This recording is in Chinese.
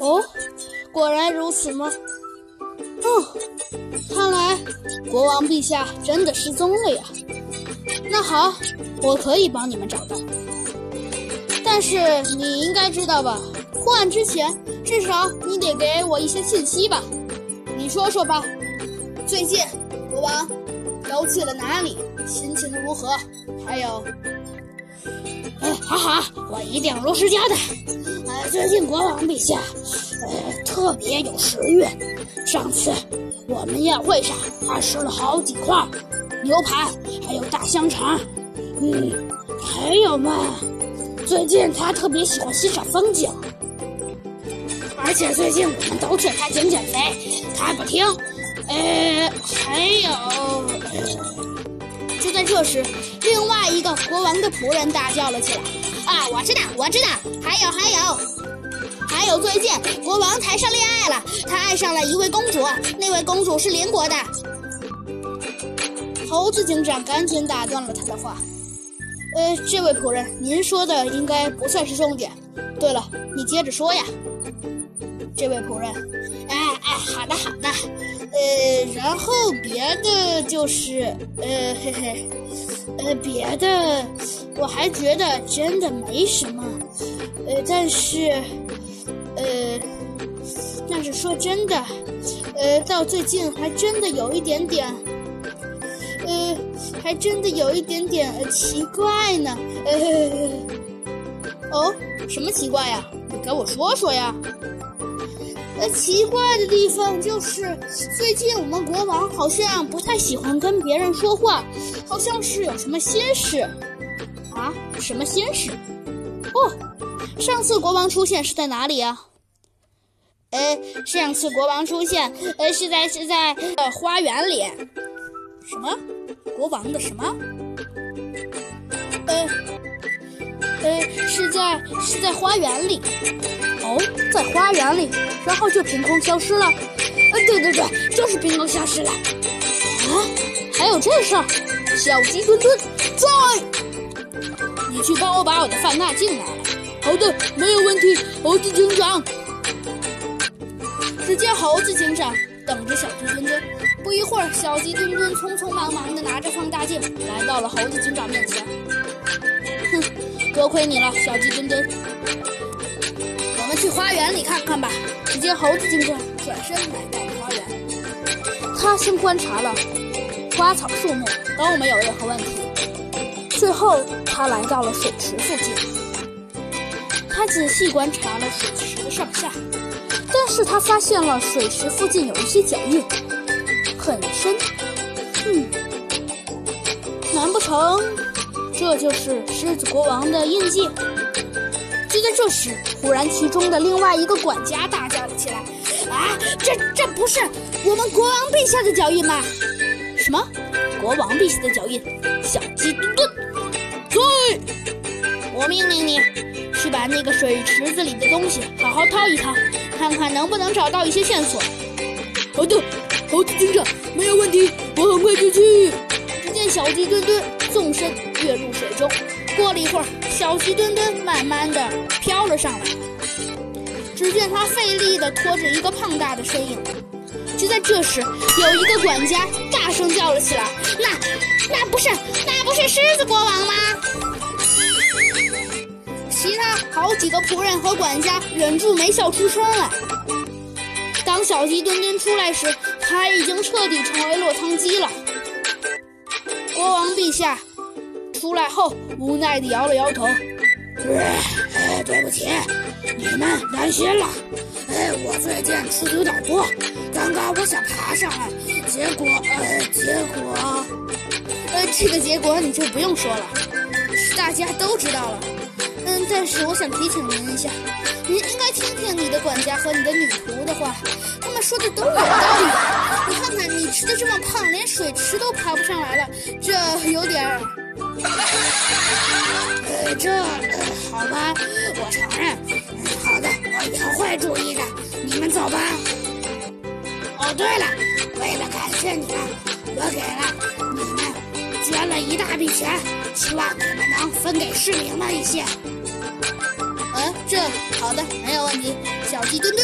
哦，果然如此吗？哦，看来国王陛下真的失踪了呀。那好，我可以帮你们找到。但是你应该知道吧？破案之前，至少你得给我一些信息吧？你说说吧。最近国王都去了哪里？心情如何？还有，好好，我一定如实交代。呃，最近国王陛下，呃，特别有食欲。上次我们宴会上，他吃了好几块牛排，还有大香肠。嗯，还有嘛，最近他特别喜欢欣赏风景。而且最近我们都劝他减减肥，他不听。呃，还有，就在这时，另外一个国王的仆人大叫了起来：“啊，我知道，我知道，还有，还有，还有！最近国王谈上恋爱了，他爱上了一位公主，那位公主是邻国的。”猴子警长赶紧打断了他的话：“呃，这位仆人，您说的应该不算是重点。对了，你接着说呀。”这位仆人，哎哎，好的好的。呃，然后别的就是，呃，嘿嘿，呃，别的我还觉得真的没什么，呃，但是，呃，但是说真的，呃，到最近还真的有一点点，呃，还真的有一点点奇怪呢。呃，哦，什么奇怪呀？你给我说说呀。呃，奇怪的地方就是，最近我们国王好像不太喜欢跟别人说话，好像是有什么心事。啊？什么心事？哦，上次国王出现是在哪里啊？呃，上次国王出现，呃，是在是在呃花园里。什么？国王的什么？呃。在是在花园里，哦，在花园里，然后就凭空消失了。呃，对对对，就是凭空消失了。啊，还有这事儿？小鸡墩墩在，你去帮我把我的饭拿进来。好的，没有问题，猴子警长。只见猴子警长等着小鸡墩墩，不一会儿，小鸡墩墩匆匆忙忙地拿着放大镜来到了猴子警长面前。多亏你了，小鸡墩墩。我们去花园里看看吧。只见猴子警长转身来到了花园，他先观察了花草树木，都没有任何问题。最后，他来到了水池附近，他仔细观察了水池的上下，但是他发现了水池附近有一些脚印，很深。嗯，难不成？这就是狮子国王的印记。就在这时，忽然其中的另外一个管家大叫了起来：“啊，这这不是我们国王陛下的脚印吗？”“什么？国王陛下的脚印？”小鸡墩墩，对，我命令你去把那个水池子里的东西好好掏一掏，看看能不能找到一些线索。好的，猴子警长，没有问题，我很快就去。只见小鸡墩墩纵身。跃入水中，过了一会儿，小鸡墩墩慢慢的飘了上来。只见他费力的拖着一个胖大的身影。就在这时，有一个管家大声叫了起来：“那，那不是，那不是狮子国王吗？”其他好几个仆人和管家忍住没笑出声来。当小鸡墩墩出来时，他已经彻底成为落汤鸡了。国王陛下。出来后，无奈地摇了摇头。哎，对不起，你们担心了。哎，我最近吃的有点多，刚刚我想爬上来，结果，呃，结果，呃，这个结果你就不用说了，大家都知道了。嗯，但是我想提醒您一下，您应该听听你的管家和你的女仆的话，他们说的都有道理。你看看，你吃的这么胖，连水池都爬不上来了，这有点儿。呃，这呃好吧，我承认。好的，我以后会注意的。你们走吧。哦，对了，为了感谢你们，我给了你们捐了一大笔钱，希望你们能分给市民们一些。嗯，这好的，没有问题。小鸡墩墩。